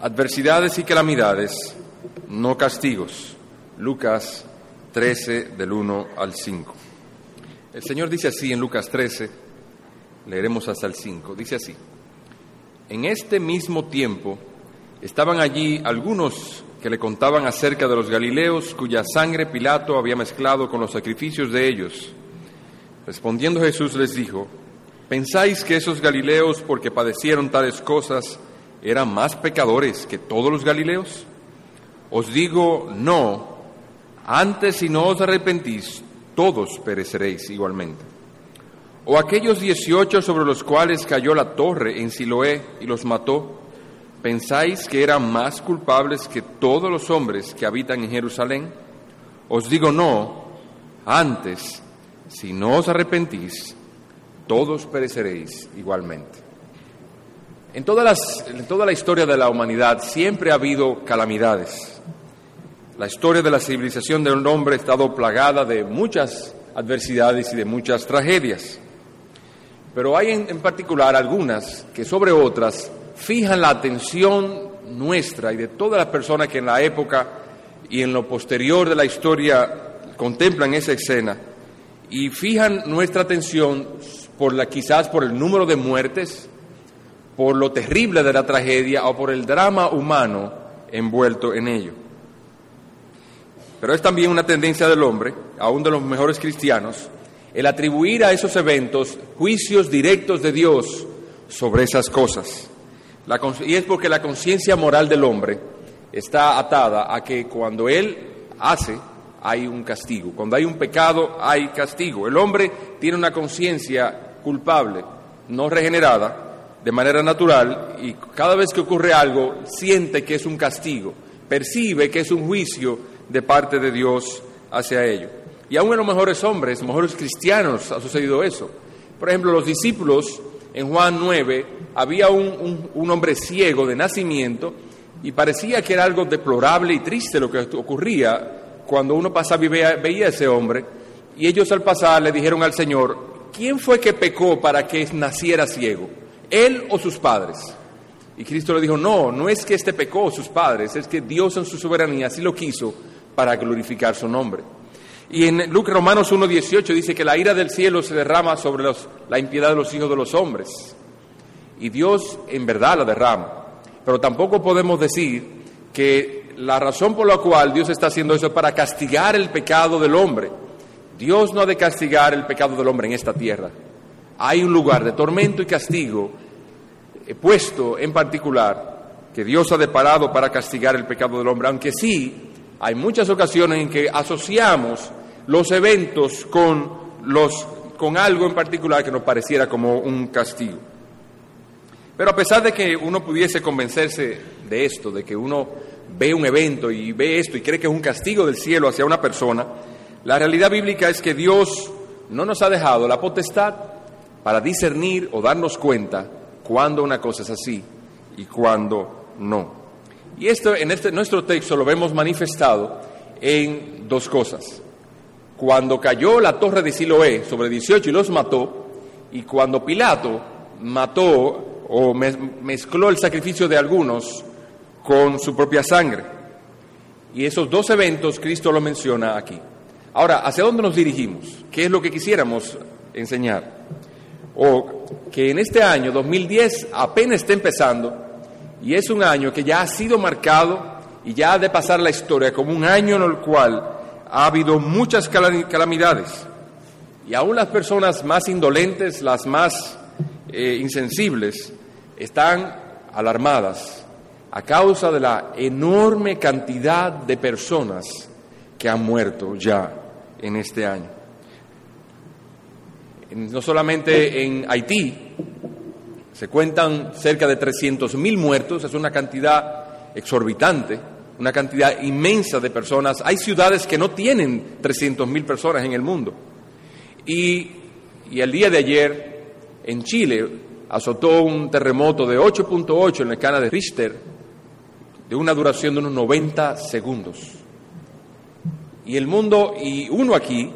Adversidades y calamidades, no castigos. Lucas 13 del 1 al 5. El Señor dice así en Lucas 13, leeremos hasta el 5, dice así, en este mismo tiempo estaban allí algunos que le contaban acerca de los Galileos cuya sangre Pilato había mezclado con los sacrificios de ellos. Respondiendo Jesús les dijo, ¿pensáis que esos Galileos, porque padecieron tales cosas, eran más pecadores que todos los Galileos? Os digo, no, antes si no os arrepentís, todos pereceréis igualmente. O aquellos dieciocho sobre los cuales cayó la torre en Siloé y los mató, ¿pensáis que eran más culpables que todos los hombres que habitan en Jerusalén? Os digo no, antes, si no os arrepentís, todos pereceréis igualmente. En, toda la historia de la humanidad siempre ha habido calamidades. La historia de la civilización del hombre ha estado plagada de muchas adversidades y de muchas tragedias. Pero hay en, particular algunas que sobre otras fijan la atención nuestra y de todas las personas que en la época y en lo posterior de la historia contemplan esa escena y fijan nuestra atención quizás por el número de muertes, por lo terrible de la tragedia o por el drama humano envuelto en ello. Pero es también una tendencia del hombre, aún de los mejores cristianos, el atribuir a esos eventos juicios directos de Dios sobre esas cosas y es porque la conciencia moral del hombre está atada a que cuando él hace, hay un castigo. Cuando hay un pecado, hay castigo. El hombre tiene una conciencia culpable, no regenerada, de manera natural, y cada vez que ocurre algo, siente que es un castigo, percibe que es un juicio de parte de Dios hacia ello. Y aún en los mejores hombres, mejores cristianos, ha sucedido eso. Por ejemplo, los discípulos en Juan 9 había un, hombre ciego de nacimiento y parecía que era algo deplorable y triste lo que ocurría cuando uno pasaba y veía, veía a ese hombre. Y ellos al pasar le dijeron al Señor, ¿quién fue que pecó para que naciera ciego? ¿Él o sus padres? Y Cristo le dijo, no, no es que este pecó sus padres, es que Dios en su soberanía así lo quiso para glorificar su nombre. Y en Lucas Romanos 1.18 dice que la ira del cielo se derrama sobre la impiedad de los hijos de los hombres. Y Dios en verdad la derrama. Pero tampoco podemos decir que la razón por la cual Dios está haciendo eso es para castigar el pecado del hombre. Dios no ha de castigar el pecado del hombre en esta tierra. Hay un lugar de tormento y castigo eh, puesto en particular que Dios ha deparado para castigar el pecado del hombre, aunque sí hay muchas ocasiones en que asociamos los eventos con, los, con algo en particular que nos pareciera como un castigo. Pero a pesar de que uno pudiese convencerse de esto, de que uno ve un evento y ve esto y cree que es un castigo del cielo hacia una persona, la realidad bíblica es que Dios no nos ha dejado la potestad para discernir o darnos cuenta cuando una cosa es así y cuando no. Y esto en este, nuestro texto lo vemos manifestado en dos cosas. Cuando cayó la torre de Siloé sobre 18 y los mató, y cuando Pilato mató o mezcló el sacrificio de algunos con su propia sangre. Y esos dos eventos Cristo lo menciona aquí. Ahora, ¿hacia dónde nos dirigimos? ¿Qué es lo que quisiéramos enseñar? O que en este año 2010 apenas está empezando y es un año que ya ha sido marcado y ya ha de pasar la historia como un año en el cual ha habido muchas calamidades. Y aún las personas más indolentes, las más eh, insensibles, están alarmadas a causa de la enorme cantidad de personas que han muerto ya en este año. No solamente en Haití, se cuentan cerca de 300.000 muertos, es una cantidad exorbitante, una cantidad inmensa de personas. Hay ciudades que no tienen 300.000 personas en el mundo. Y, y el día de ayer, en Chile, azotó un terremoto de 8.8 en la escala de Richter, de una duración de unos 90 segundos. Y el mundo, y uno aquí,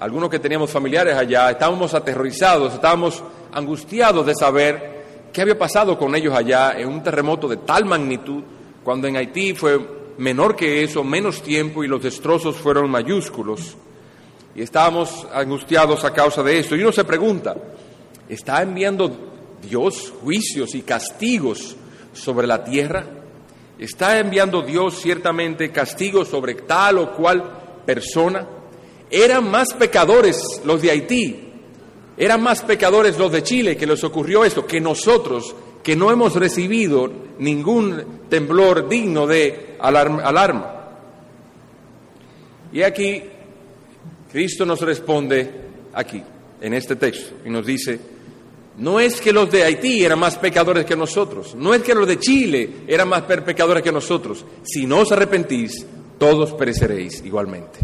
algunos que teníamos familiares allá, estábamos aterrorizados, estábamos angustiados de saber qué había pasado con ellos allá en un terremoto de tal magnitud cuando en Haití fue menor que eso, menos tiempo y los destrozos fueron mayúsculos. Y estábamos angustiados a causa de esto. Y uno se pregunta, ¿está enviando Dios juicios y castigos sobre la tierra? ¿Está enviando Dios ciertamente castigos sobre tal o cual persona? Eran más pecadores los de Haití, eran más pecadores los de Chile que les ocurrió esto, que nosotros, que no hemos recibido ningún temblor digno de alarma. Y aquí Cristo nos responde aquí, en este texto, y nos dice, no es que los de Haití eran más pecadores que nosotros, no es que los de Chile eran más pecadores que nosotros, si no os arrepentís, todos pereceréis igualmente.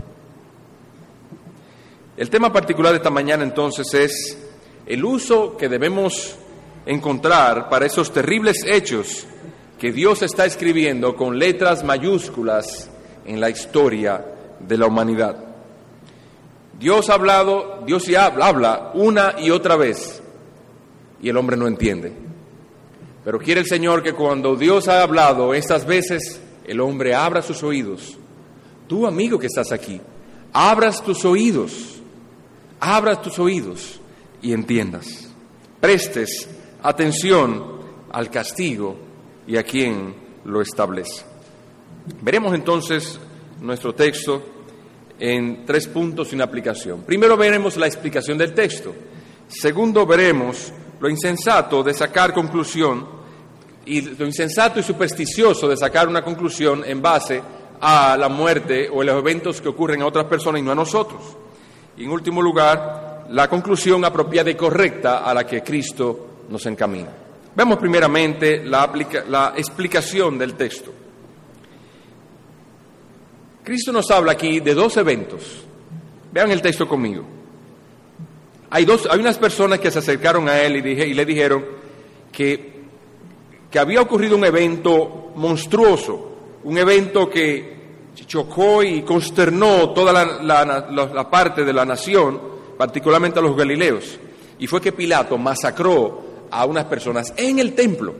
El tema particular de esta mañana entonces es el uso que debemos encontrar para esos terribles hechos que Dios está escribiendo con letras mayúsculas en la historia de la humanidad. Dios ha hablado, Dios ya habla una y otra vez y el hombre no entiende. Pero quiere el Señor que cuando Dios ha hablado estas veces, el hombre abra sus oídos. Tú, amigo que estás aquí, abras tus oídos, abras tus oídos y entiendas. Prestes atención al castigo y a quien lo establece. Veremos entonces nuestro texto en tres puntos sin aplicación. Primero veremos la explicación del texto. Segundo veremos lo insensato de sacar conclusión y lo insensato y supersticioso de sacar una conclusión en base a la muerte o los eventos que ocurren a otras personas y no a nosotros. Y en último lugar, la conclusión apropiada y correcta a la que Cristo nos encamina. Vemos primeramente la, explicación del texto. Cristo nos habla aquí de dos eventos. Vean el texto conmigo. Hay, dos, hay unas personas que se acercaron a él y, y le dijeron que, que había ocurrido un evento monstruoso, un evento que chocó y consternó toda la, la, parte de la nación, particularmente a los galileos, y fue que Pilato masacró a unas personas en el templo.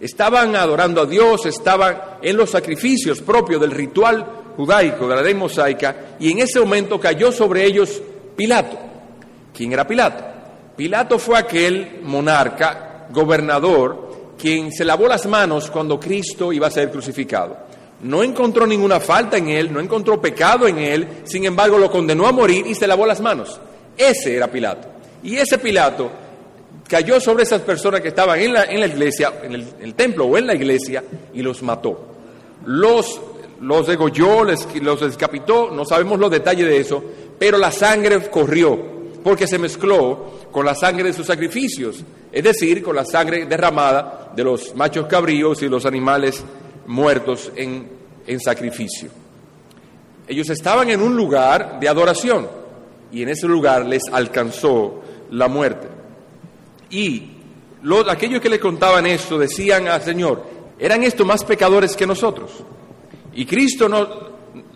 Estaban adorando a Dios, estaban en los sacrificios propios del ritual judaico, de la ley mosaica, y en ese momento cayó sobre ellos Pilato. ¿Quién era Pilato? Pilato fue aquel monarca, gobernador, quien se lavó las manos cuando Cristo iba a ser crucificado. No encontró ninguna falta en él, no encontró pecado en él, sin embargo lo condenó a morir y se lavó las manos. Ese era Pilato. Y ese Pilato cayó sobre esas personas que estaban en la, en la iglesia, en el, templo o en la iglesia, y los mató. Los, los degolló, los descapitó, no sabemos los detalles de eso, pero la sangre corrió, porque se mezcló con la sangre de sus sacrificios, es decir, con la sangre derramada de los machos cabríos y los animales muertos en, en sacrificio. Ellos estaban en un lugar de adoración y en ese lugar les alcanzó la muerte. Y los, aquellos que le contaban esto decían al Señor, eran estos más pecadores que nosotros. Y Cristo no,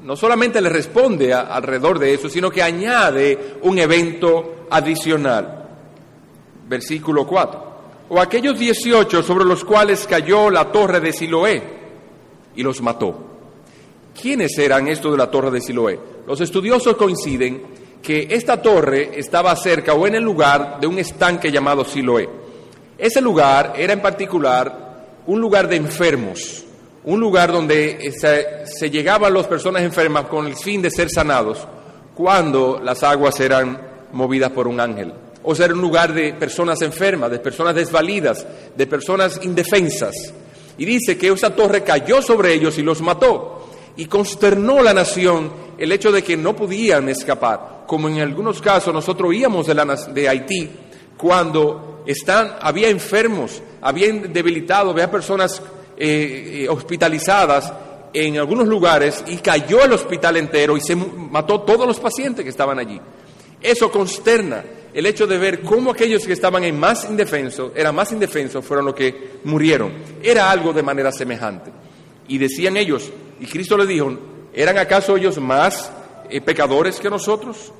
no solamente le responde alrededor de eso, sino que añade un evento adicional. Versículo 4. O aquellos 18 sobre los cuales cayó la torre de Siloé y los mató. ¿Quiénes eran estos de la torre de Siloé? Los estudiosos coinciden que esta torre estaba cerca o en el lugar de un estanque llamado Siloé. Ese lugar era en particular un lugar de enfermos, un lugar donde se, llegaban las personas enfermas con el fin de ser sanados cuando las aguas eran movidas por un ángel. O sea, era un lugar de personas enfermas, de personas desvalidas, de personas indefensas. Y dice que esa torre cayó sobre ellos y los mató. Y consternó la nación el hecho de que no podían escapar como en algunos casos nosotros oíamos de, la, de Haití, cuando están, había enfermos, había debilitados, había personas eh, eh, hospitalizadas en algunos lugares y cayó el hospital entero y se mató todos los pacientes que estaban allí. Eso consterna el hecho de ver cómo aquellos que estaban en más indefensos, eran más indefensos, fueron los que murieron. Era algo de manera semejante. Y decían ellos, y Cristo les dijo, ¿eran acaso ellos más eh, pecadores que nosotros?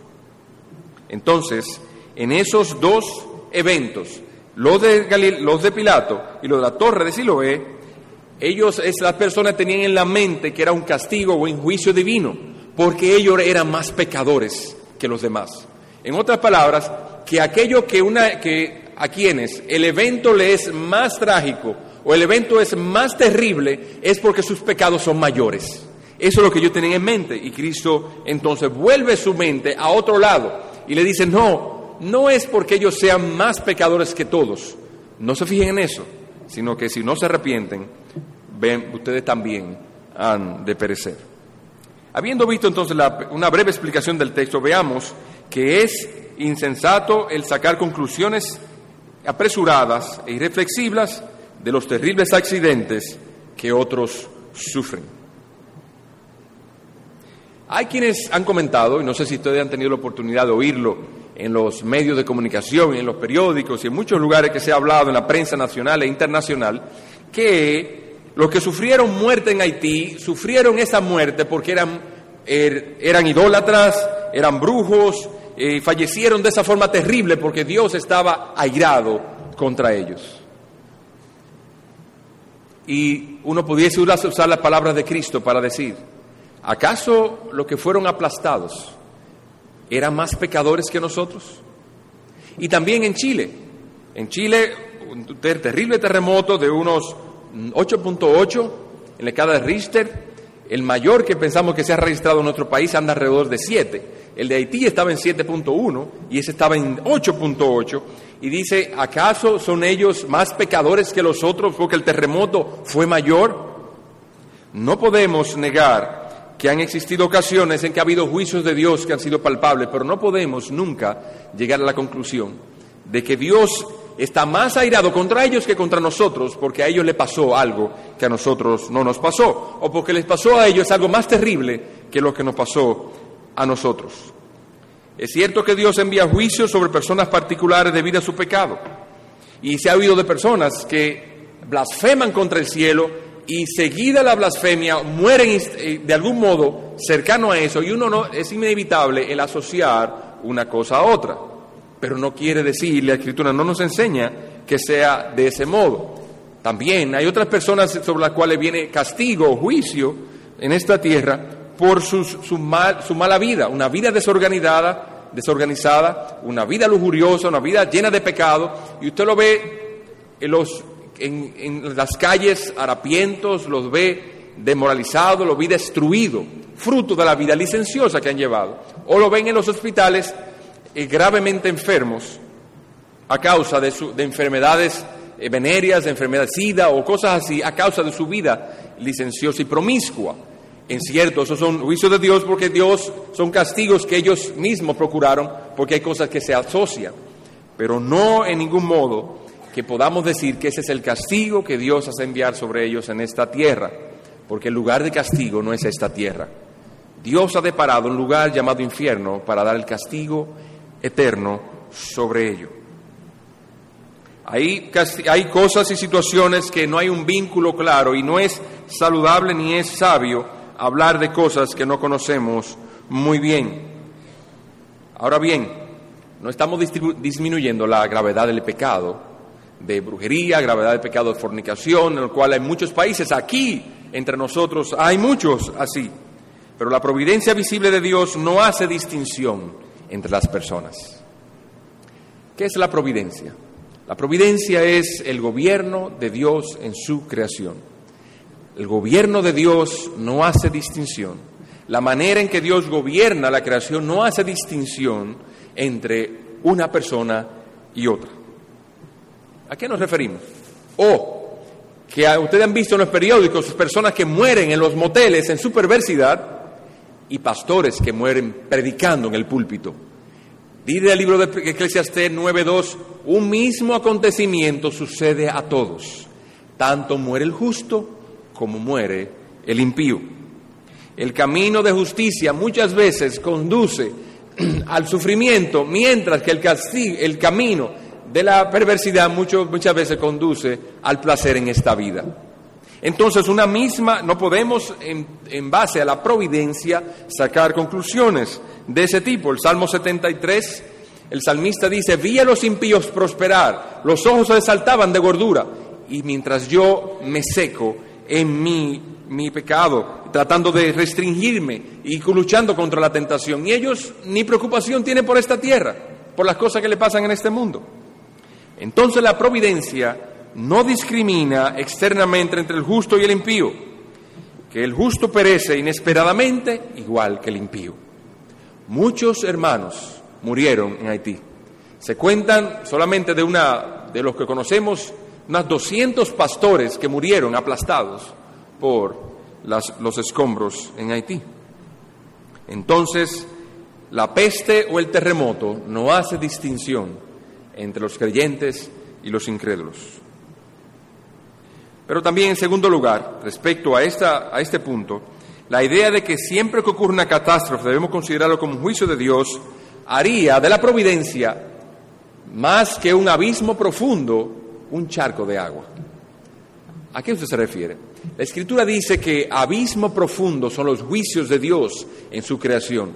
Entonces, en esos dos eventos, los de, los de Pilato y los de la torre de Siloé, Ellos, las personas tenían en la mente que era un castigo o un juicio divino, porque ellos eran más pecadores que los demás. En otras palabras, que aquello que, una, que a quienes el evento le es más trágico o el evento es más terrible es porque sus pecados son mayores. Eso es lo que yo tenía en mente. Y Cristo entonces vuelve su mente a otro lado y le dice, no, no es porque ellos sean más pecadores que todos. No se fijen en eso, sino que si no se arrepienten, ven, ustedes también han de perecer. Habiendo visto entonces una breve explicación del texto, veamos que es insensato el sacar conclusiones apresuradas e irreflexivas de los terribles accidentes que otros sufren. Hay quienes han comentado, y no sé si ustedes han tenido la oportunidad de oírlo en los medios de comunicación, en los periódicos y en muchos lugares que se ha hablado en la prensa nacional e internacional, que los que sufrieron muerte en Haití sufrieron esa muerte porque eran, er, eran idólatras, eran brujos, eh, fallecieron de esa forma terrible porque Dios estaba airado contra ellos. Y uno pudiese usar las palabras de Cristo para decir, ¿acaso los que fueron aplastados eran más pecadores que nosotros? Y también en Chile. En Chile, un terrible terremoto de unos 8.8 en la escala de Richter, el mayor que pensamos que se ha registrado en nuestro país anda alrededor de 7. El de Haití estaba en 7.1 y ese estaba en 8.8. Y dice, ¿acaso son ellos más pecadores que los otros porque el terremoto fue mayor? No podemos negar que han existido ocasiones en que ha habido juicios de Dios que han sido palpables, pero no podemos nunca llegar a la conclusión de que Dios está más airado contra ellos que contra nosotros porque a ellos le pasó algo que a nosotros no nos pasó, o porque les pasó a ellos algo más terrible que lo que nos pasó a nosotros. Es cierto que Dios envía juicios sobre personas particulares debido a su pecado. Y se ha oído de personas que blasfeman contra el cielo y seguida la blasfemia mueren de algún modo cercano a eso y uno no es inevitable el asociar una cosa a otra. Pero no quiere decir, la escritura no nos enseña que sea de ese modo. También hay otras personas sobre las cuales viene castigo o juicio en esta tierra por su, su, mal, su mala vida, una vida desorganizada, desorganizada, una vida lujuriosa, una vida llena de pecado, y usted lo ve en, los, en, en las calles harapientos, los ve demoralizados, lo ve destruido, fruto de la vida licenciosa que han llevado, o lo ven en los hospitales eh, gravemente enfermos a causa de, su, de enfermedades eh, venéreas, de enfermedades SIDA o cosas así, a causa de su vida licenciosa y promiscua. En cierto, esos son juicios de Dios porque Dios son castigos que ellos mismos procuraron porque hay cosas que se asocian, pero no en ningún modo que podamos decir que ese es el castigo que Dios hace enviar sobre ellos en esta tierra, porque el lugar de castigo no es esta tierra. Dios ha deparado un lugar llamado infierno para dar el castigo eterno sobre ello. Hay, hay cosas y situaciones que no hay un vínculo claro y no es saludable ni es sabio hablar de cosas que no conocemos muy bien. Ahora bien, no estamos disminuyendo la gravedad del pecado de brujería, gravedad del pecado de fornicación, en el cual hay muchos países, aquí entre nosotros hay muchos así. Pero la providencia visible de Dios no hace distinción entre las personas. ¿Qué es la providencia? La providencia es el gobierno de Dios en su creación. El gobierno de Dios no hace distinción. La manera en que Dios gobierna la creación no hace distinción entre una persona y otra. ¿A qué nos referimos? O que ustedes han visto en los periódicos personas que mueren en los moteles en su perversidad y pastores que mueren predicando en el púlpito. Dice el libro de Eclesiastés 9:2, un mismo acontecimiento sucede a todos. Tanto muere el justo como muere el impío. El camino de justicia muchas veces conduce al sufrimiento, mientras que el, castigo, el camino de la perversidad muchas veces conduce al placer en esta vida. Entonces, una misma, no podemos en, en, base a la providencia sacar conclusiones de ese tipo. El Salmo 73, el salmista dice, vi a los impíos prosperar, los ojos se saltaban de gordura, y mientras yo me seco, en mi, mi pecado, tratando de restringirme y luchando contra la tentación. Y ellos ni preocupación tienen por esta tierra, por las cosas que le pasan en este mundo. Entonces la providencia no discrimina externamente entre el justo y el impío, que el justo perece inesperadamente igual que el impío. Muchos hermanos murieron en Haití. Se cuentan solamente de una de los que conocemos unas 200 pastores que murieron aplastados por los escombros en Haití. Entonces, la peste o el terremoto no hace distinción entre los creyentes y los incrédulos. Pero también, en segundo lugar, respecto a, a este punto, la idea de que siempre que ocurre una catástrofe debemos considerarlo como un juicio de Dios haría de la providencia más que un abismo profundo un charco de agua. ¿A qué usted se refiere? La Escritura dice que abismo profundo son los juicios de Dios en su creación.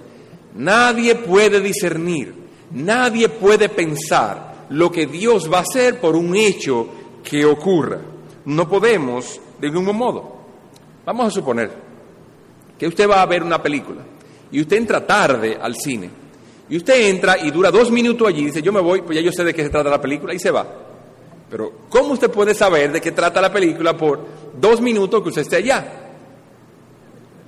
Nadie puede discernir, nadie puede pensar lo que Dios va a hacer por un hecho que ocurra. No podemos de ningún modo. Vamos a suponer que usted va a ver una película y usted entra tarde al cine y usted entra y dura dos minutos allí y dice yo me voy, pues ya yo sé de qué se trata la película y se va. Pero ¿cómo usted puede saber de qué trata la película por dos minutos que usted esté allá?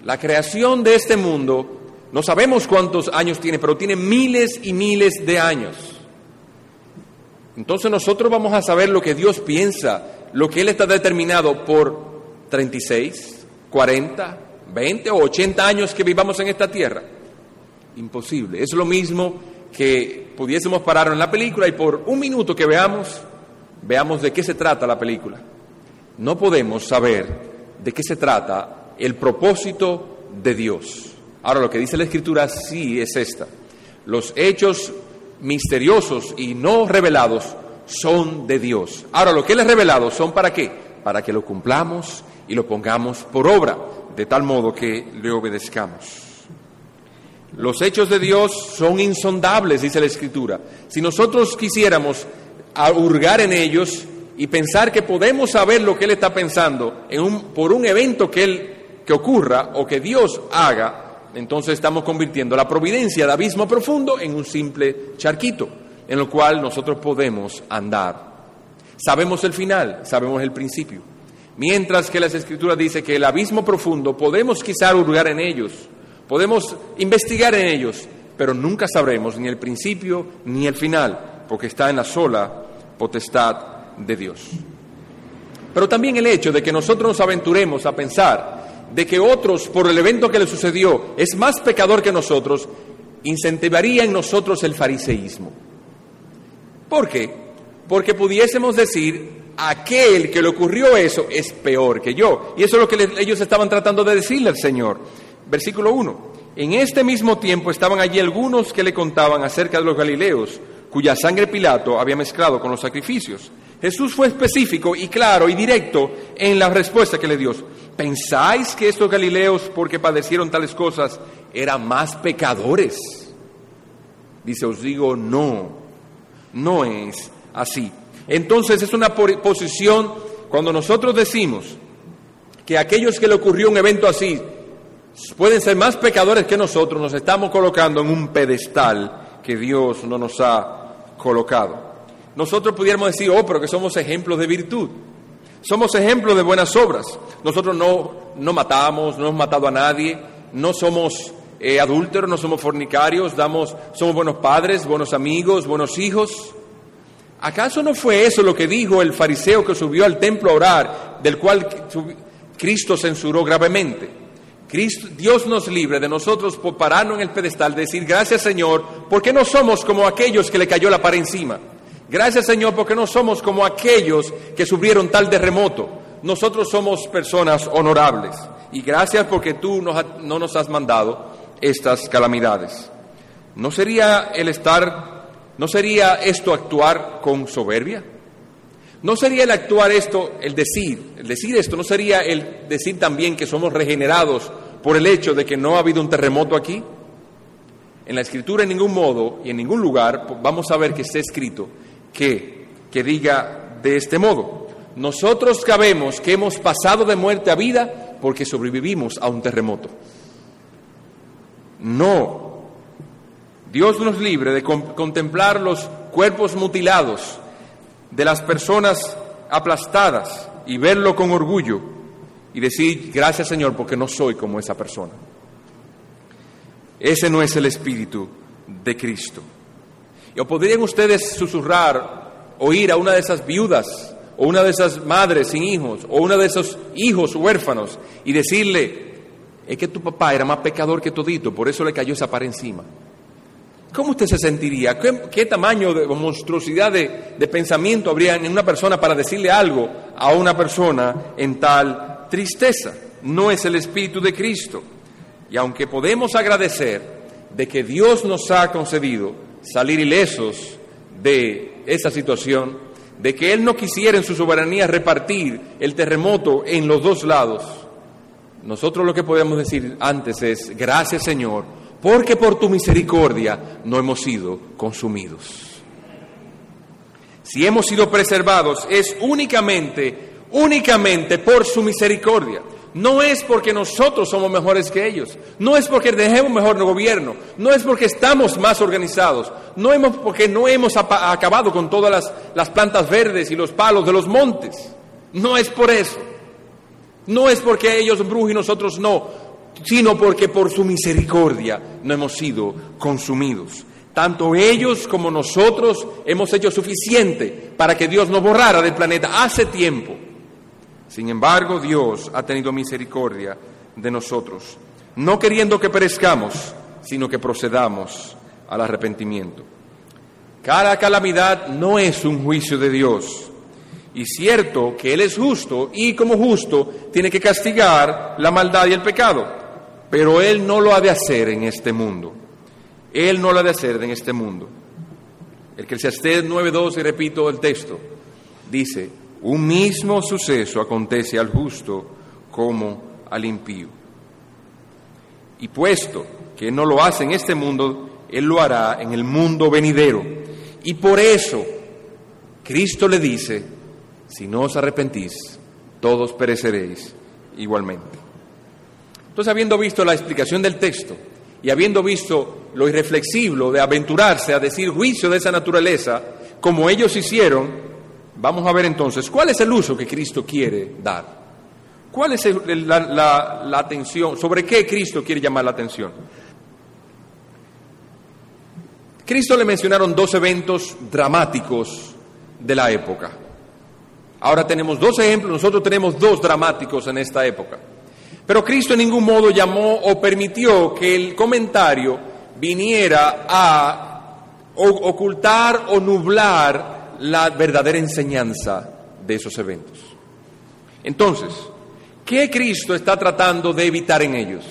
La creación de este mundo, no sabemos cuántos años tiene, pero tiene miles y miles de años. Entonces nosotros vamos a saber lo que Dios piensa, lo que Él está determinado por 36, 40, 20 o 80 años que vivamos en esta tierra. Imposible. Es lo mismo que pudiésemos parar en la película y por un minuto que veamos veamos de qué se trata la película. No podemos saber de qué se trata el propósito de Dios. Ahora, lo que dice la Escritura sí es esta. Los hechos misteriosos y no revelados son de Dios. Ahora, lo que Él es revelado son para qué? Para que lo cumplamos y lo pongamos por obra, de tal modo que le obedezcamos. Los hechos de Dios son insondables, dice la Escritura. Si nosotros quisiéramos a hurgar en ellos y pensar que podemos saber lo que Él está pensando por un evento que, él, que ocurra o que Dios haga, entonces estamos convirtiendo la providencia de abismo profundo en un simple charquito en el cual nosotros podemos andar. Sabemos el final, sabemos el principio. Mientras que las escrituras dicen que el abismo profundo podemos quizá hurgar en ellos, podemos investigar en ellos, pero nunca sabremos ni el principio ni el final porque está en la sola potestad de Dios. Pero también el hecho de que nosotros nos aventuremos a pensar de que otros, por el evento que le sucedió, es más pecador que nosotros, incentivaría en nosotros el fariseísmo. ¿Por qué? Porque pudiésemos decir, aquel que le ocurrió eso es peor que yo. Y eso es lo que ellos estaban tratando de decirle al Señor. Versículo 1. En este mismo tiempo estaban allí algunos que le contaban acerca de los galileos cuya sangre Pilato había mezclado con los sacrificios. Jesús fue específico y claro y directo en la respuesta que le dio. ¿Pensáis que estos galileos, porque padecieron tales cosas, eran más pecadores? Dice, os digo, no, no es así. Entonces es una posición, cuando nosotros decimos que aquellos que le ocurrió un evento así pueden ser más pecadores que nosotros, nos estamos colocando en un pedestal que Dios no nos ha colocado. Nosotros pudiéramos decir, oh, pero que somos ejemplos de virtud. Somos ejemplos de buenas obras. Nosotros no, no matamos, no hemos matado a nadie, no somos eh, adúlteros, no somos fornicarios, damos, somos buenos padres, buenos amigos, buenos hijos. ¿Acaso no fue eso lo que dijo el fariseo que subió al templo a orar, del cual Cristo censuró gravemente? Dios nos libre de nosotros por pararnos en el pedestal, decir gracias Señor, porque no somos como aquellos que le cayó la pared encima. Gracias Señor, porque no somos como aquellos que sufrieron tal terremoto. Nosotros somos personas honorables. Y gracias porque tú no nos has mandado estas calamidades. ¿No sería el estar, no sería esto actuar con soberbia? ¿No sería el actuar esto, el decir, el decir esto, no sería el decir también que somos regenerados por el hecho de que no ha habido un terremoto aquí? En la escritura en ningún modo y en ningún lugar vamos a ver que esté escrito que, que diga de este modo. nosotros sabemos que hemos pasado de muerte a vida porque sobrevivimos a un terremoto. No. Dios nos libre de contemplar los cuerpos mutilados de las personas aplastadas y verlo con orgullo y decir, gracias Señor porque no soy como esa persona. Ese no es el espíritu de Cristo. ¿O podrían ustedes susurrar, oír a una de esas viudas, o una de esas madres sin hijos, o una de esos hijos huérfanos, y decirle, es que tu papá era más pecador que todito, por eso le cayó esa par encima? ¿Cómo usted se sentiría? ¿Qué, tamaño de monstruosidad de, de pensamiento habría en una persona para decirle algo a una persona en tal tristeza? No es el Espíritu de Cristo. Y aunque podemos agradecer de que Dios nos ha concedido salir ilesos de esa situación, de que Él no quisiera en su soberanía repartir el terremoto en los dos lados, nosotros lo que podemos decir antes es, gracias Señor, porque por tu misericordia no hemos sido consumidos. Si hemos sido preservados es únicamente, únicamente por su misericordia. No es porque nosotros somos mejores que ellos, no es porque dejemos mejor el gobierno, no es porque estamos más organizados, no es porque no hemos acabado con todas las, las plantas verdes y los palos de los montes. No es por eso. No es porque ellos brujen y nosotros no, sino porque por su misericordia no hemos sido consumidos. Tanto ellos como nosotros hemos hecho suficiente para que Dios nos borrara del planeta hace tiempo. Sin embargo, Dios ha tenido misericordia de nosotros, no queriendo que perezcamos, sino que procedamos al arrepentimiento. Cada calamidad no es un juicio de Dios. Y cierto que Él es justo y como justo tiene que castigar la maldad y el pecado, pero Él no lo ha de hacer en este mundo. Él no lo ha de hacer en este mundo. El 9.2, y repito el texto, dice, un mismo suceso acontece al justo como al impío. Y puesto que no lo hace en este mundo, Él lo hará en el mundo venidero. Y por eso Cristo le dice, si no os arrepentís, todos pereceréis igualmente. Entonces, habiendo visto la explicación del texto y habiendo visto lo irreflexible de aventurarse a decir juicio de esa naturaleza, como ellos hicieron, Vamos a ver entonces, ¿cuál es el uso que Cristo quiere dar? ¿Cuál es la, atención? ¿Sobre qué Cristo quiere llamar la atención? Cristo le mencionaron dos eventos dramáticos de la época. Ahora tenemos dos ejemplos, nosotros tenemos dos dramáticos en esta época. Pero Cristo en ningún modo llamó o permitió que el comentario viniera a ocultar o nublar la verdadera enseñanza de esos eventos. Entonces, ¿qué Cristo está tratando de evitar en ellos?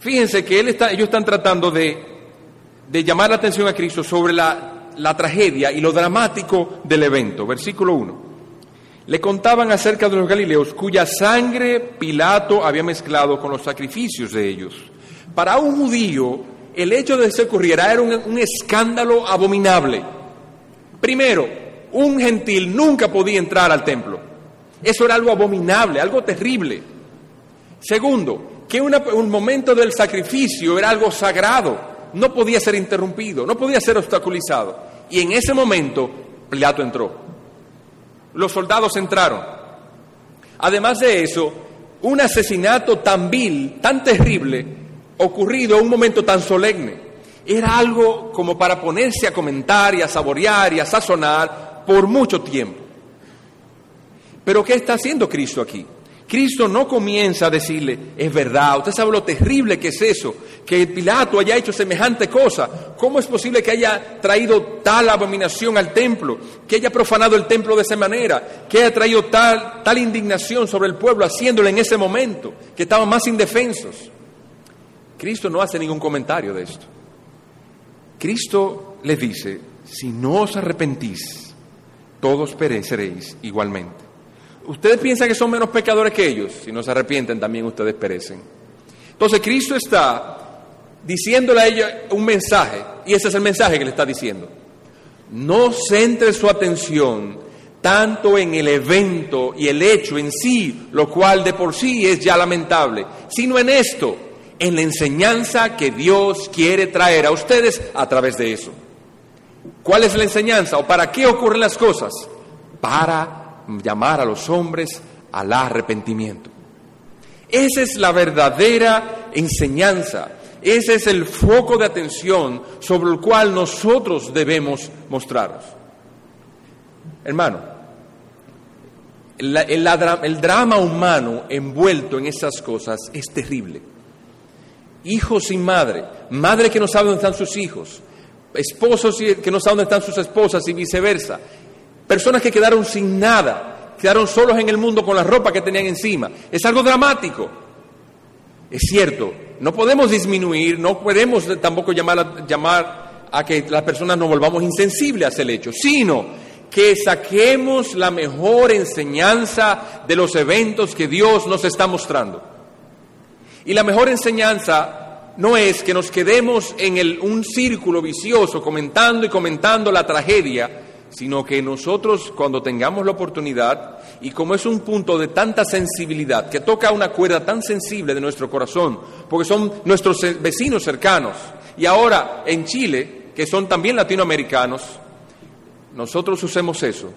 Fíjense que él está, ellos están tratando de, de llamar la atención a Cristo sobre la, la tragedia y lo dramático del evento. Versículo 1. Le contaban acerca de los galileos cuya sangre Pilato había mezclado con los sacrificios de ellos. Para un judío, el hecho de que se ocurriera era un, un escándalo abominable. Primero, un gentil nunca podía entrar al templo. Eso era algo abominable, algo terrible. Segundo, que un momento del sacrificio era algo sagrado, no podía ser interrumpido, no podía ser obstaculizado. Y en ese momento Pilato entró. Los soldados entraron. Además de eso, un asesinato tan vil, tan terrible, ocurrido en un momento tan solemne era algo como para ponerse a comentar y a saborear y a sazonar por mucho tiempo. Pero ¿qué está haciendo Cristo aquí? Cristo no comienza a decirle, es verdad, usted sabe lo terrible que es eso, que Pilato haya hecho semejante cosa. ¿Cómo es posible que haya traído tal abominación al templo, que haya profanado el templo de esa manera, que haya traído tal, tal indignación sobre el pueblo, haciéndolo en ese momento, que estaban más indefensos? Cristo no hace ningún comentario de esto. Cristo les dice, si no os arrepentís, todos pereceréis igualmente. Ustedes piensan que son menos pecadores que ellos, si no se arrepienten también ustedes perecen. Entonces Cristo está diciéndole a ellos un mensaje, y ese es el mensaje que le está diciendo. No centre su atención tanto en el evento y el hecho en sí, lo cual de por sí es ya lamentable, sino en esto, en la enseñanza que Dios quiere traer a ustedes a través de eso. ¿Cuál es la enseñanza o para qué ocurren las cosas? Para llamar a los hombres al arrepentimiento. Esa es la verdadera enseñanza. Ese es el foco de atención sobre el cual nosotros debemos mostraros. Hermano, el, drama humano envuelto en esas cosas es terrible. Hijos sin madre, madre que no sabe dónde están sus hijos, esposos que no saben dónde están sus esposas y viceversa, personas que quedaron sin nada, quedaron solos en el mundo con la ropa que tenían encima. Es algo dramático. Es cierto, no podemos disminuir, no podemos tampoco llamar a, que las personas nos volvamos insensibles a el hecho, sino que saquemos la mejor enseñanza de los eventos que Dios nos está mostrando. Y la mejor enseñanza no es que nos quedemos en un círculo vicioso comentando y comentando la tragedia, sino que nosotros cuando tengamos la oportunidad, y como es un punto de tanta sensibilidad, que toca una cuerda tan sensible de nuestro corazón, porque son nuestros vecinos cercanos, y ahora en Chile, que son también latinoamericanos, nosotros usemos eso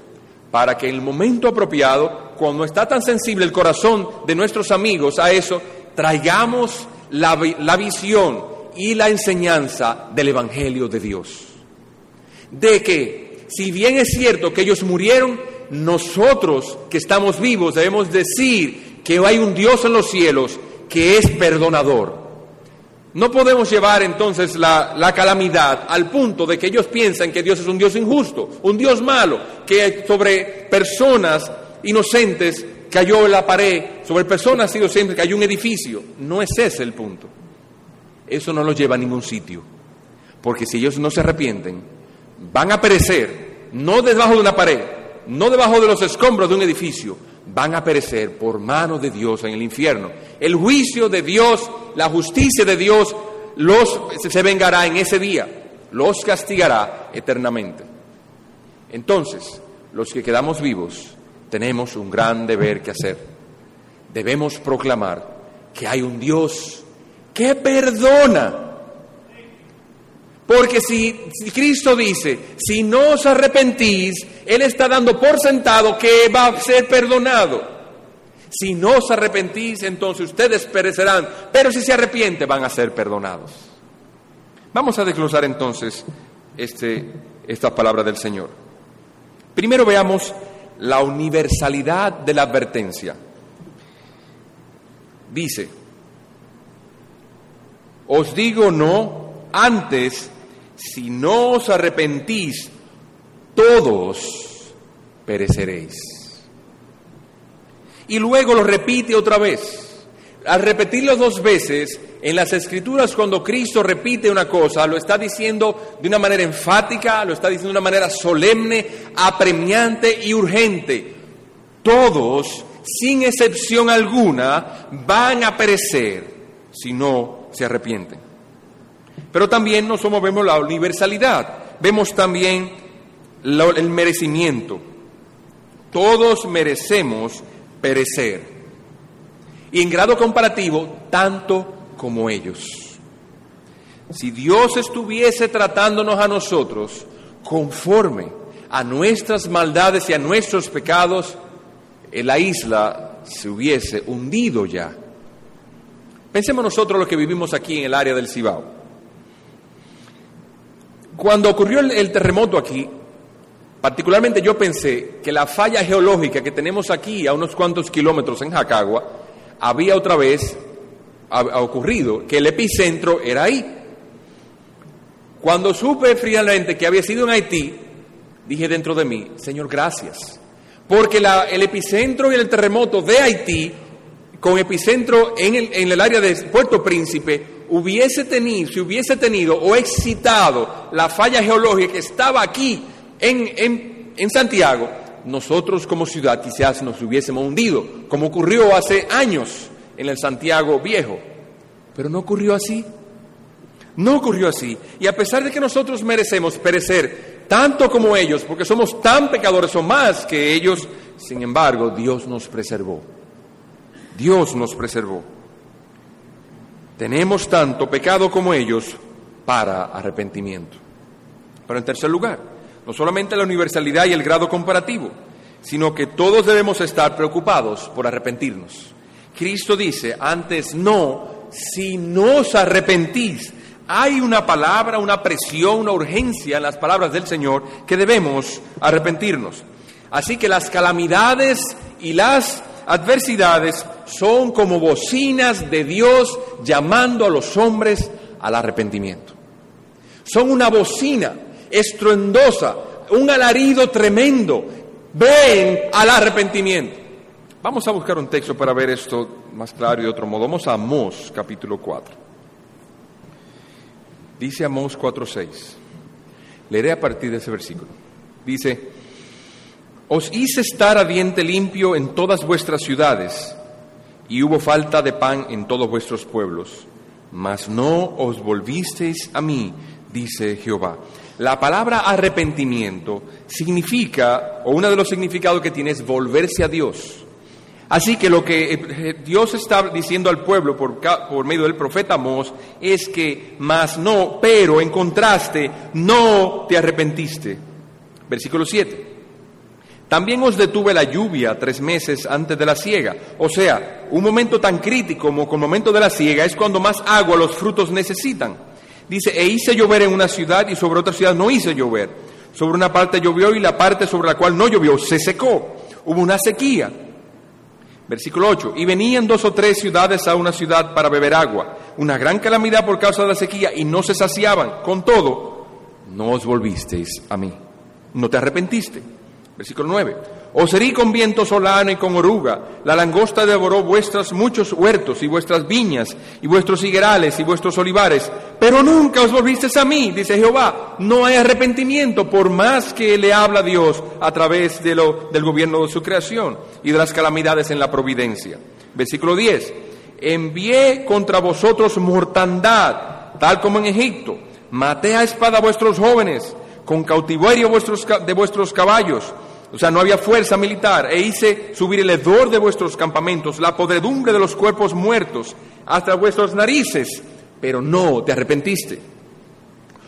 para que en el momento apropiado, cuando está tan sensible el corazón de nuestros amigos a eso, traigamos la, la visión y la enseñanza del Evangelio de Dios. De que, si bien es cierto que ellos murieron, nosotros que estamos vivos debemos decir que hay un Dios en los cielos que es perdonador no podemos llevar entonces la, calamidad al punto de que ellos piensan que Dios es un Dios injusto, un Dios malo, que sobre personas inocentes cayó la pared, sobre personas inocentes cayó un edificio. No es ese el punto. Eso no los lleva a ningún sitio. Porque si ellos no se arrepienten, van a perecer, no debajo de una pared, no debajo de los escombros de un edificio, van a perecer por mano de Dios en el infierno. El juicio de Dios, la justicia de Dios, los se vengará en ese día, los castigará eternamente. Entonces, los que quedamos vivos tenemos un gran deber que hacer. Debemos proclamar que hay un Dios que perdona porque si, Cristo dice, si no os arrepentís, Él está dando por sentado que va a ser perdonado. Si no os arrepentís, entonces ustedes perecerán, pero si se arrepiente, van a ser perdonados. Vamos a desglosar entonces este, esta palabra del Señor. Primero veamos la universalidad de la advertencia. Dice, os digo no antes si no os arrepentís, todos pereceréis. Y luego lo repite otra vez. Al repetirlo dos veces, en las escrituras cuando Cristo repite una cosa, lo está diciendo de una manera enfática, lo está diciendo de una manera solemne, apremiante y urgente. Todos, sin excepción alguna, van a perecer si no se arrepienten. Pero también no somos, vemos la universalidad, vemos también el merecimiento. Todos merecemos perecer. Y en grado comparativo, tanto como ellos. Si Dios estuviese tratándonos a nosotros conforme a nuestras maldades y a nuestros pecados, la isla se hubiese hundido ya. Pensemos nosotros los que vivimos aquí en el área del Cibao. Cuando ocurrió el, terremoto aquí, particularmente yo pensé que la falla geológica que tenemos aquí a unos cuantos kilómetros en Jacagua había otra vez ocurrido, que el epicentro era ahí. Cuando supe fríamente que había sido en Haití, dije dentro de mí, Señor, gracias. Porque el epicentro y el terremoto de Haití, con epicentro en el, en el área de Puerto Príncipe, hubiese tenido, si hubiese tenido o excitado la falla geológica que estaba aquí en Santiago, nosotros como ciudad quizás nos hubiésemos hundido, como ocurrió hace años en el Santiago viejo. Pero no ocurrió así. No ocurrió así. Y a pesar de que nosotros merecemos perecer, tanto como ellos, porque somos tan pecadores o más que ellos, sin embargo, Dios nos preservó. Dios nos preservó. Tenemos tanto pecado como ellos para arrepentimiento. Pero en tercer lugar, no solamente la universalidad y el grado comparativo, sino que todos debemos estar preocupados por arrepentirnos. Cristo dice, antes no, si no os arrepentís, hay una palabra, una presión, una urgencia en las palabras del Señor que debemos arrepentirnos. Así que las calamidades y las adversidades son como bocinas de Dios llamando a los hombres al arrepentimiento. Son una bocina estruendosa, un alarido tremendo. Ven al arrepentimiento. Vamos a buscar un texto para ver esto más claro y de otro modo. Vamos a Amós capítulo 4. Dice Amós 4:6. Leeré a partir de ese versículo. Dice, os hice estar a diente limpio en todas vuestras ciudades, y hubo falta de pan en todos vuestros pueblos, mas no os volvisteis a mí, dice Jehová. La palabra arrepentimiento significa, o uno de los significados que tiene es volverse a Dios. Así que lo que eh, Dios está diciendo al pueblo por, por medio del profeta Mos es que, más no, pero en contraste, no te arrepentiste. Versículo 7. También os detuve la lluvia tres meses antes de la siega. O sea, un momento tan crítico como el momento de la siega es cuando más agua los frutos necesitan. Dice, e hice llover en una ciudad y sobre otra ciudad no hice llover. Sobre una parte llovió y la parte sobre la cual no llovió se secó. Hubo una sequía. Versículo 8. Y venían dos o tres ciudades a una ciudad para beber agua. Una gran calamidad por causa de la sequía y no se saciaban. Con todo, no os volvisteis a mí. No te arrepentiste. Versículo 9. Os herí con viento solano y con oruga. La langosta devoró vuestros muchos huertos y vuestras viñas y vuestros higuerales y vuestros olivares. Pero nunca os volvisteis a mí, dice Jehová. No hay arrepentimiento por más que le habla Dios a través de lo, del gobierno de su creación y de las calamidades en la providencia. Versículo 10. Envié contra vosotros mortandad, tal como en Egipto. Maté a espada vuestros jóvenes, con cautiverio vuestros, de vuestros caballos o sea, no había fuerza militar, e hice subir el hedor de vuestros campamentos, la podredumbre de los cuerpos muertos, hasta vuestras narices, pero no te arrepentiste.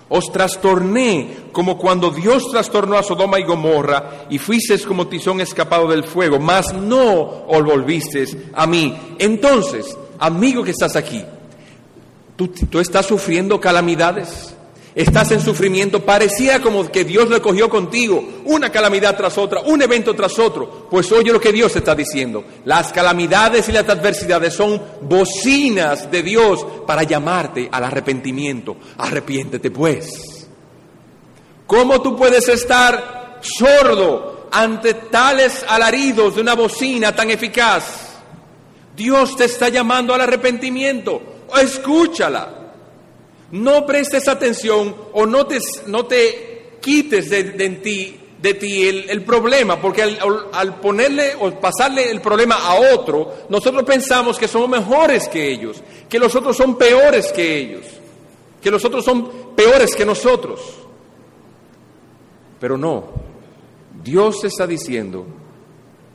Os trastorné como cuando Dios trastornó a Sodoma y Gomorra y fuisteis como tizón escapado del fuego, mas no os volvisteis a mí. Entonces, amigo que estás aquí, ¿tú, tú estás sufriendo calamidades? Estás en sufrimiento, parecía como que Dios lo cogió contigo, una calamidad tras otra, un evento tras otro. Pues oye lo que Dios está diciendo. Las calamidades y las adversidades son bocinas de Dios para llamarte al arrepentimiento. Arrepiéntete pues. ¿Cómo tú puedes estar sordo ante tales alaridos de una bocina tan eficaz? Dios te está llamando al arrepentimiento. Escúchala. No prestes atención o no te, no te quites de, ti, de ti el, problema, porque al, ponerle o pasarle el problema a otro, nosotros pensamos que somos mejores que ellos, que los otros son peores que ellos, que los otros son peores que nosotros. Pero no, Dios está diciendo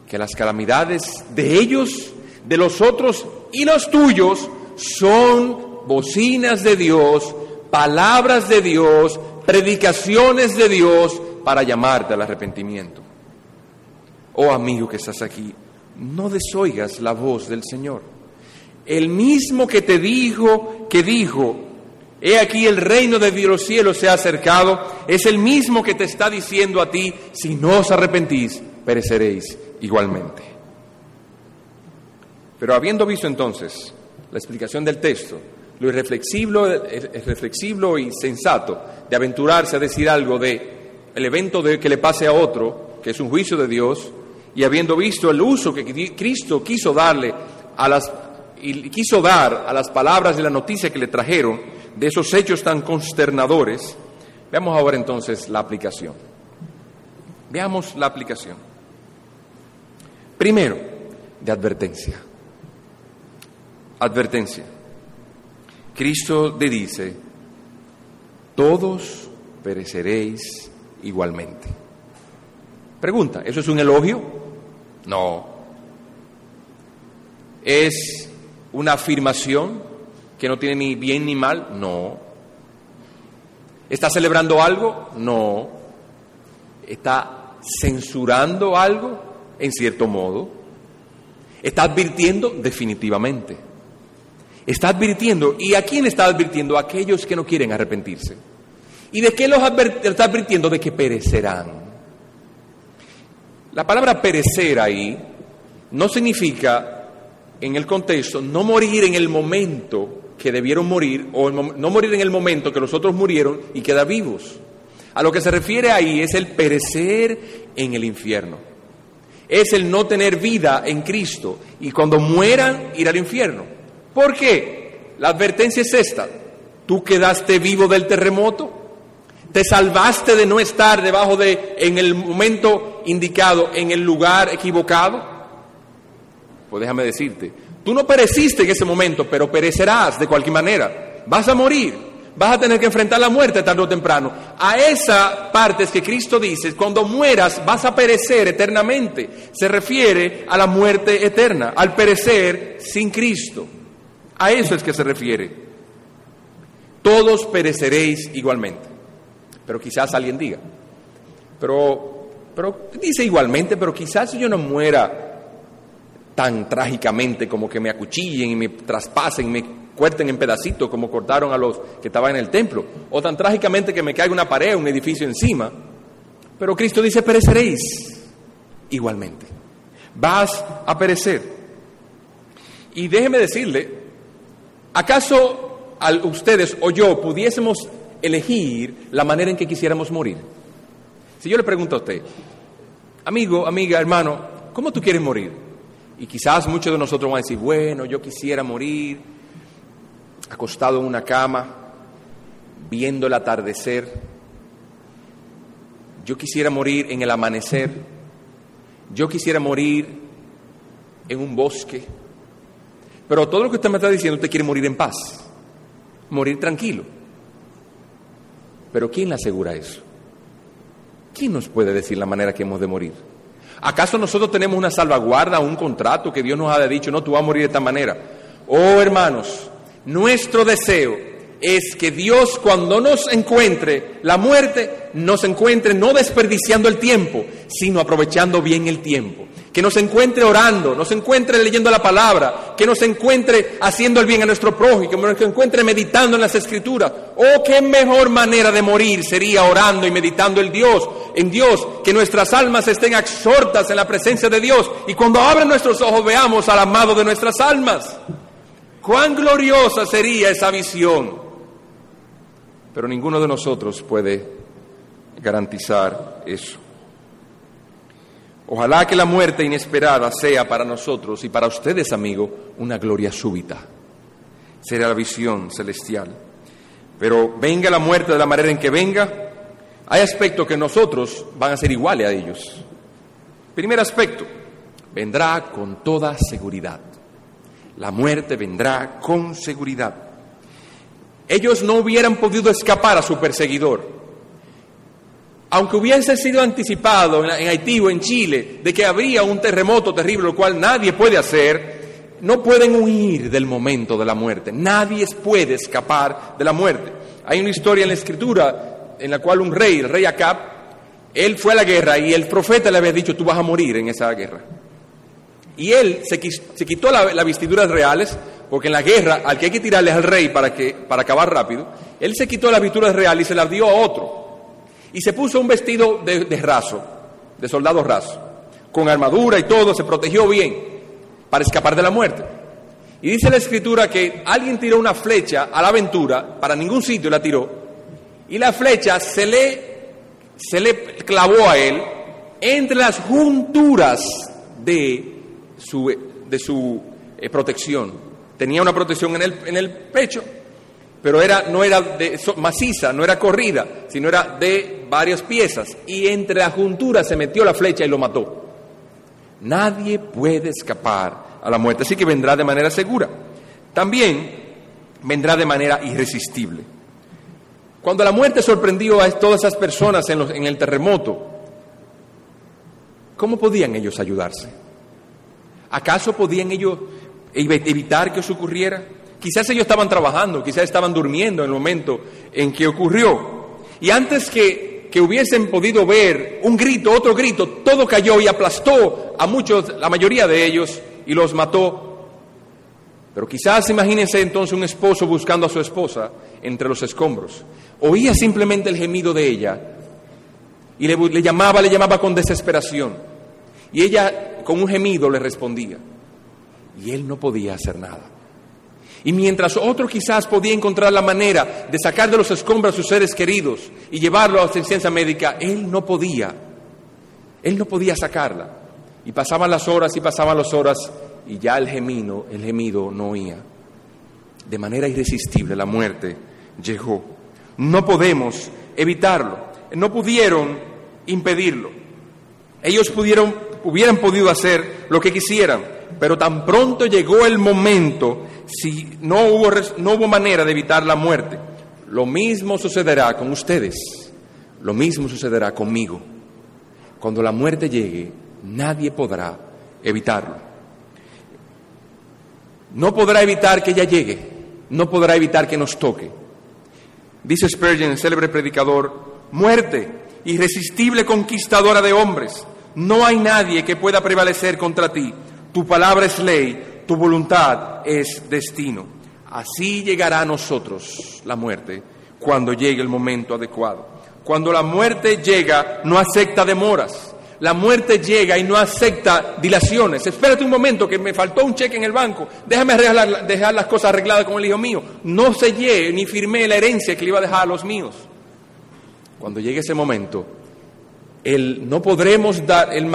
que las calamidades de ellos, de los otros y los tuyos son bocinas de Dios, palabras de Dios, predicaciones de Dios para llamarte al arrepentimiento. Oh amigo que estás aquí, no desoigas la voz del Señor. El mismo que te dijo, que dijo, he aquí el reino de los cielos se ha acercado, es el mismo que te está diciendo a ti, si no os arrepentís, pereceréis igualmente. Pero habiendo visto entonces la explicación del texto, lo irreflexible, y sensato de aventurarse a decir algo de el evento de que le pase a otro, que es un juicio de Dios, y habiendo visto el uso que Cristo quiso darle a las y quiso dar a las palabras y la noticia que le trajeron de esos hechos tan consternadores, veamos ahora entonces la aplicación. Veamos la aplicación. Primero, de advertencia. Advertencia. Cristo le dice, todos pereceréis igualmente. Pregunta, ¿eso es un elogio? No. ¿Es una afirmación que no tiene ni bien ni mal? No. ¿Está celebrando algo? No. ¿Está censurando algo? En cierto modo. ¿Está advirtiendo? Definitivamente. Está advirtiendo. ¿Y a quién está advirtiendo? A aquellos que no quieren arrepentirse. ¿Y de qué los está advirtiendo? De que perecerán. La palabra perecer ahí no significa, en el contexto, no morir en el momento que debieron morir o no morir en el momento que los otros murieron y quedar vivos. A lo que se refiere ahí es el perecer en el infierno. Es el no tener vida en Cristo y cuando mueran ir al infierno. ¿Por qué? La advertencia es esta. Tú quedaste vivo del terremoto, te salvaste de no estar debajo de, en el momento indicado, en el lugar equivocado. Pues déjame decirte, Tú no pereciste en ese momento, pero perecerás de cualquier manera. Vas a morir. Vas a tener que enfrentar la muerte tarde o temprano. A esa parte es que Cristo dice, cuando mueras vas a perecer eternamente. Se refiere a la muerte eterna, al perecer sin Cristo. A eso es que se refiere. Todos pereceréis igualmente. Pero quizás alguien diga, pero, pero dice igualmente, pero quizás yo no muera tan trágicamente como que me acuchillen y me traspasen y me cuerten en pedacitos como cortaron a los que estaban en el templo, o tan trágicamente que me caiga una pared, un edificio encima. Pero Cristo dice, pereceréis igualmente. Vas a perecer. Y déjeme decirle, ¿acaso ustedes o yo pudiésemos elegir la manera en que quisiéramos morir? Si yo le pregunto a usted, amigo, amiga, hermano, ¿cómo tú quieres morir? Y quizás muchos de nosotros van a decir, bueno, yo quisiera morir acostado en una cama, viendo el atardecer. Yo quisiera morir en el amanecer. Yo quisiera morir en un bosque. Pero todo lo que usted me está diciendo, usted quiere morir en paz, morir tranquilo. Pero ¿quién le asegura eso? ¿Quién nos puede decir la manera que hemos de morir? ¿Acaso nosotros tenemos una salvaguarda, un contrato que Dios nos ha dicho, no, tú vas a morir de esta manera? Oh hermanos, nuestro deseo es que Dios cuando nos encuentre la muerte, nos encuentre no desperdiciando el tiempo, sino aprovechando bien el tiempo que nos encuentre orando, nos encuentre leyendo la palabra, que nos encuentre haciendo el bien a nuestro prójimo, que nos encuentre meditando en las escrituras. Oh, qué mejor manera de morir sería orando y meditando en Dios, en Dios, que nuestras almas estén absortas en la presencia de Dios y cuando abran nuestros ojos veamos al amado de nuestras almas. Cuán gloriosa sería esa visión. Pero ninguno de nosotros puede garantizar eso. Ojalá que la muerte inesperada sea para nosotros y para ustedes, amigo, una gloria súbita. Será la visión celestial. Pero venga la muerte de la manera en que venga, hay aspectos que nosotros van a ser iguales a ellos. Primer aspecto, vendrá con toda seguridad. La muerte vendrá con seguridad. Ellos no hubieran podido escapar a su perseguidor aunque hubiese sido anticipado en Haití o en Chile de que habría un terremoto terrible, lo cual nadie puede hacer, no pueden huir del momento de la muerte. Nadie puede escapar de la muerte. Hay una historia en la escritura en la cual un rey, el rey Acab, él fue a la guerra y el profeta le había dicho, tú vas a morir en esa guerra. Y él se, quitó las vestiduras reales, porque en la guerra al que hay que tirarle al rey para, que, para acabar rápido, él se quitó las vestiduras reales y se las dio a otro y se puso un vestido de, raso, de soldado raso, con armadura y todo, se protegió bien para escapar de la muerte. Y dice la escritura que alguien tiró una flecha a la aventura, para ningún sitio la tiró, y la flecha se le, se le clavó a él entre las junturas de su, de su eh, protección. Tenía una protección en el, en el pecho pero era, no era de, maciza, no era corrida, sino era de varias piezas. Y entre la juntura se metió la flecha y lo mató. Nadie puede escapar a la muerte, así que vendrá de manera segura. También vendrá de manera irresistible. Cuando la muerte sorprendió a todas esas personas en, en el terremoto, ¿cómo podían ellos ayudarse? ¿Acaso podían ellos evitar que eso ocurriera? Quizás ellos estaban trabajando, quizás estaban durmiendo en el momento en que ocurrió. Y antes que, que hubiesen podido ver un grito, otro grito, todo cayó y aplastó a muchos, la mayoría de ellos, y los mató. Pero quizás imagínense entonces un esposo buscando a su esposa entre los escombros. Oía simplemente el gemido de ella y le, le llamaba, le llamaba con desesperación. Y ella con un gemido le respondía. Y él no podía hacer nada. Y mientras otro quizás podía encontrar la manera de sacar de los escombros a sus seres queridos y llevarlo a asistencia médica, él no podía. Él no podía sacarla. Y pasaban las horas y pasaban las horas y ya el gemido, el gemido no oía. De manera irresistible la muerte llegó. No podemos evitarlo. No pudieron impedirlo. Ellos pudieron, hubieran podido hacer lo que quisieran, pero tan pronto llegó el momento si no hubo, no hubo manera de evitar la muerte. Lo mismo sucederá con ustedes, lo mismo sucederá conmigo. Cuando la muerte llegue, nadie podrá evitarlo. No podrá evitar que ella llegue, no podrá evitar que nos toque. Dice Spurgeon, el célebre predicador, muerte, irresistible conquistadora de hombres, no hay nadie que pueda prevalecer contra ti. Tu palabra es ley, tu voluntad es destino. Así llegará a nosotros la muerte cuando llegue el momento adecuado. Cuando la muerte llega, no acepta demoras. La muerte llega y no acepta dilaciones. Espérate un momento que me faltó un cheque en el banco. Déjame dejar las cosas arregladas con el hijo mío. No sellé ni firmé la herencia que le iba a dejar a los míos. Cuando llegue ese momento, el, no podremos dar el,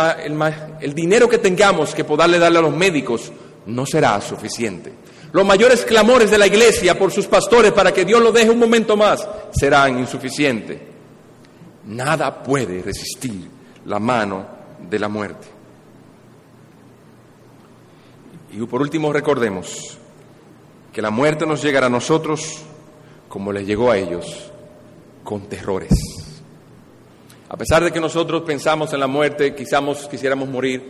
el dinero que tengamos que poderle darle a los médicos no será suficiente. Los mayores clamores de la iglesia por sus pastores para que Dios lo deje un momento más serán insuficientes. Nada puede resistir la mano de la muerte. Y por último recordemos que la muerte nos llegará a nosotros como les llegó a ellos, con terrores. A pesar de que nosotros pensamos en la muerte, quizás quisiéramos morir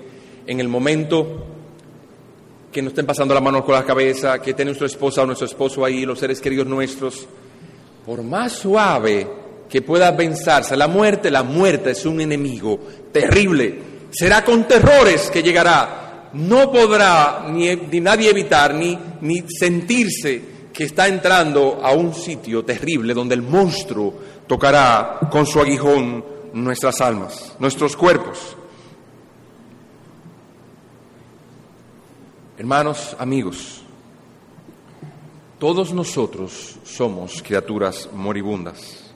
en el momento que nos estén pasando la mano con la cabeza, que esté nuestra esposa o nuestro esposo ahí, los seres queridos nuestros, por más suave que pueda pensarse la muerte, la muerte es un enemigo terrible. Será con terrores que llegará. No podrá ni, ni nadie evitar ni, ni sentirse que está entrando a un sitio terrible donde el monstruo tocará con su aguijón nuestras almas, nuestros cuerpos. Hermanos, amigos, todos nosotros somos criaturas moribundas.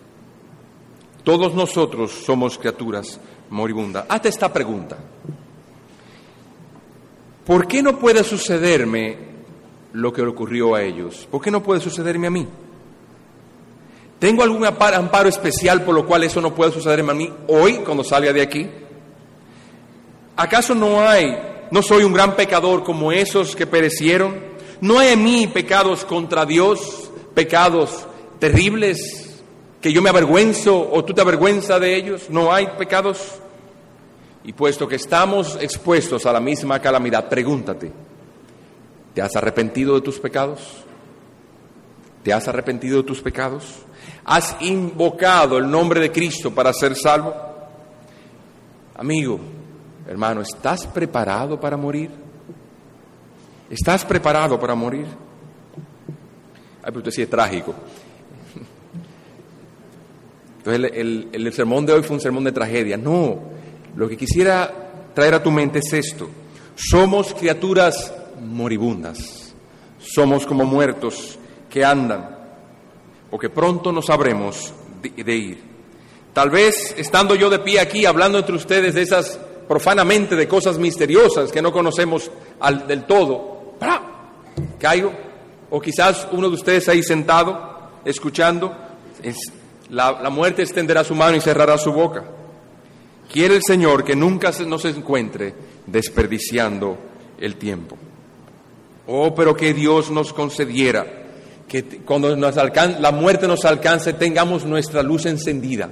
Todos nosotros somos criaturas moribundas. Hazte esta pregunta. ¿Por qué no puede sucederme lo que ocurrió a ellos? ¿Por qué no puede sucederme a mí? ¿Tengo algún amparo especial por lo cual eso no puede sucederme a mí hoy cuando salga de aquí? ¿Acaso no hay no soy un gran pecador como esos que perecieron. No hay en mí pecados contra Dios, pecados terribles, que yo me avergüenzo o tú te avergüenzas de ellos. No hay pecados. Y puesto que estamos expuestos a la misma calamidad, pregúntate, ¿te has arrepentido de tus pecados? ¿Te has arrepentido de tus pecados? ¿Has invocado el nombre de Cristo para ser salvo? Amigo, Hermano, ¿estás preparado para morir? ¿Estás preparado para morir? Ay, pero usted sí es trágico. Entonces el, el, sermón de hoy fue un sermón de tragedia. No, lo que quisiera traer a tu mente es esto. Somos criaturas moribundas. Somos como muertos que andan, porque pronto nos sabremos de ir. Tal vez estando yo de pie aquí hablando entre ustedes de esas profanamente de cosas misteriosas que no conocemos del todo, ¡pra! caigo. O quizás uno de ustedes ahí sentado, escuchando, la, la, muerte extenderá su mano y cerrará su boca. Quiere el Señor que nunca se, nos encuentre desperdiciando el tiempo. Oh, pero que Dios nos concediera que cuando la muerte nos alcance tengamos nuestra luz encendida,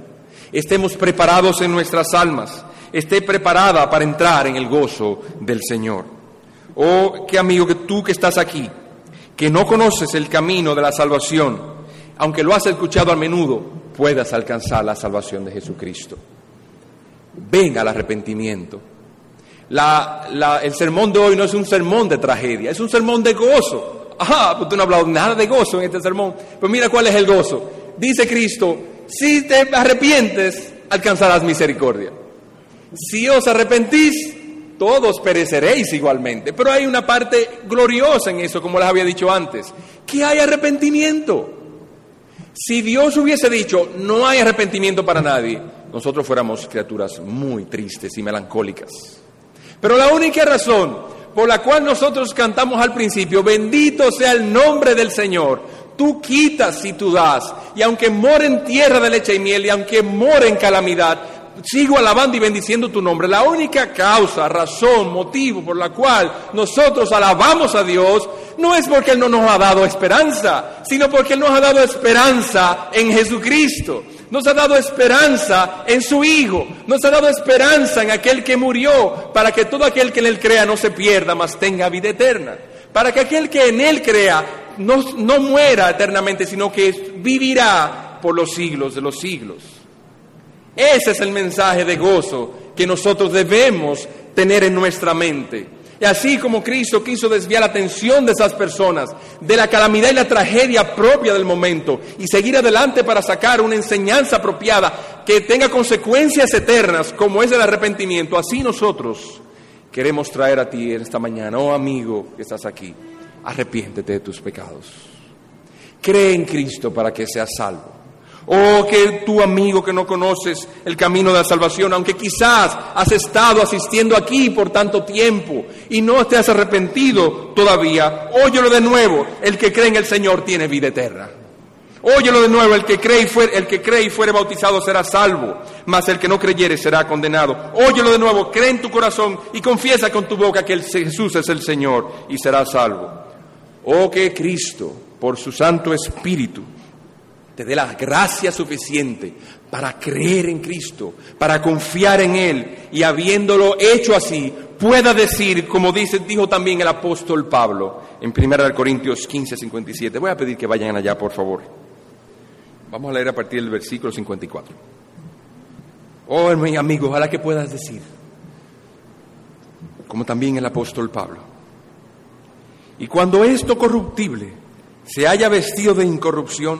estemos preparados en nuestras almas, esté preparada para entrar en el gozo del Señor. Oh, qué amigo que tú que estás aquí, que no conoces el camino de la salvación, aunque lo has escuchado a menudo, puedas alcanzar la salvación de Jesucristo. Venga al arrepentimiento. el sermón de hoy no es un sermón de tragedia, es un sermón de gozo. Ah, pues tú no has hablado nada de gozo en este sermón. Pues mira cuál es el gozo. Dice Cristo, si te arrepientes, alcanzarás misericordia. Si os arrepentís, todos pereceréis igualmente. Pero hay una parte gloriosa en eso, como les había dicho antes, que hay arrepentimiento. Si Dios hubiese dicho, no hay arrepentimiento para nadie, nosotros fuéramos criaturas muy tristes y melancólicas. Pero la única razón por la cual nosotros cantamos al principio, bendito sea el nombre del Señor. Tú quitas y tú das. Y aunque more en tierra de leche y miel, y aunque more en calamidad, sigo alabando y bendiciendo tu nombre. La única causa, razón, motivo por la cual nosotros alabamos a Dios no es porque Él no nos ha dado esperanza, sino porque Él nos ha dado esperanza en Jesucristo nos ha dado esperanza en su Hijo, nos ha dado esperanza en aquel que murió, para que todo aquel que en Él crea no se pierda, mas tenga vida eterna, para que aquel que en Él crea no, no muera eternamente, sino que vivirá por los siglos de los siglos. Ese es el mensaje de gozo que nosotros debemos tener en nuestra mente. Y así como Cristo quiso desviar la atención de esas personas de la calamidad y la tragedia propia del momento y seguir adelante para sacar una enseñanza apropiada que tenga consecuencias eternas como es el arrepentimiento, así nosotros queremos traer a ti en esta mañana, oh amigo que estás aquí, arrepiéntete de tus pecados. Cree en Cristo para que seas salvo. Oh, que tu amigo que no conoces el camino de la salvación, aunque quizás has estado asistiendo aquí por tanto tiempo y no te has arrepentido todavía, óyelo de nuevo, el que cree en el Señor tiene vida eterna. Óyelo de nuevo, el que cree y fuere, el que cree y fuere bautizado será salvo, mas el que no creyere será condenado. Óyelo de nuevo, cree en tu corazón y confiesa con tu boca que Jesús es el Señor y será salvo. Oh, que Cristo, por su Santo Espíritu, te dé la gracia suficiente para creer en Cristo, para confiar en Él y habiéndolo hecho así, pueda decir, como dice, dijo también el apóstol Pablo en 1 Corintios 15, 57. Voy a pedir que vayan allá, por favor. Vamos a leer a partir del versículo 54. Oh, mi amigo, ojalá que puedas decir, como también el apóstol Pablo. Y cuando esto corruptible se haya vestido de incorrupción,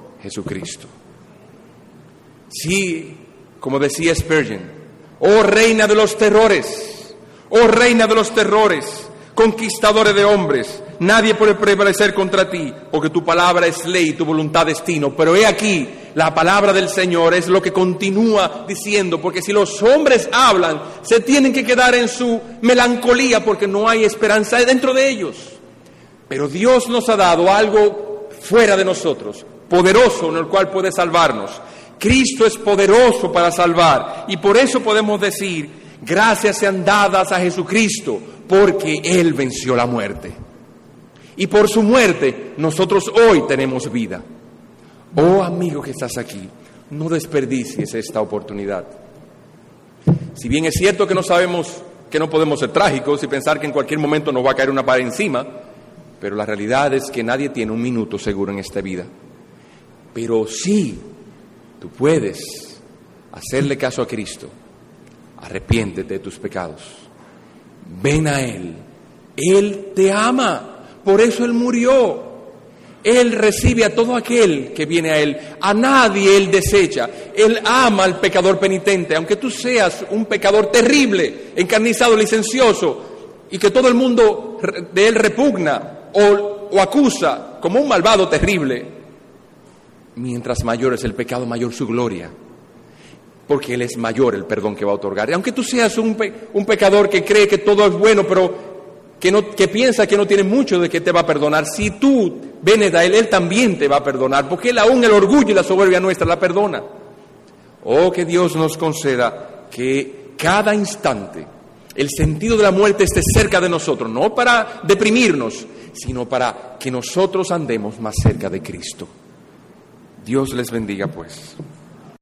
Jesucristo. Sí, como decía Spurgeon, oh reina de los terrores, oh reina de los terrores, conquistadores de hombres, nadie puede prevalecer contra ti, porque tu palabra es ley y tu voluntad destino. Pero he aquí, la palabra del Señor es lo que continúa diciendo, porque si los hombres hablan, se tienen que quedar en su melancolía porque no hay esperanza dentro de ellos. Pero Dios nos ha dado algo fuera de nosotros, poderoso en el cual puede salvarnos. Cristo es poderoso para salvar y por eso podemos decir, gracias sean dadas a Jesucristo, porque Él venció la muerte. Y por su muerte nosotros hoy tenemos vida. Oh amigo que estás aquí, no desperdicies esta oportunidad. Si bien es cierto que no sabemos que no podemos ser trágicos y pensar que en cualquier momento nos va a caer una pared encima, pero la realidad es que nadie tiene un minuto seguro en esta vida. Pero sí, tú puedes hacerle caso a Cristo. Arrepiéntete de tus pecados. Ven a Él. Él te ama. Por eso Él murió. Él recibe a todo aquel que viene a Él. A nadie Él desecha. Él ama al pecador penitente. Aunque tú seas un pecador terrible, encarnizado, licencioso, y que todo el mundo de Él repugna o, o acusa, como un malvado terrible, mientras mayor es el pecado, mayor su gloria. Porque Él es mayor el perdón que va a otorgar. Y aunque tú seas un, un pecador que cree que todo es bueno, pero que, no, que piensa que no tiene mucho de que te va a perdonar, si tú vienes a Él, Él también te va a perdonar, porque Él aún el orgullo y la soberbia nuestra la perdona. Oh, que Dios nos conceda que cada instante el sentido de la muerte esté cerca de nosotros, no para deprimirnos, sino para que nosotros andemos más cerca de Cristo. Dios les bendiga pues.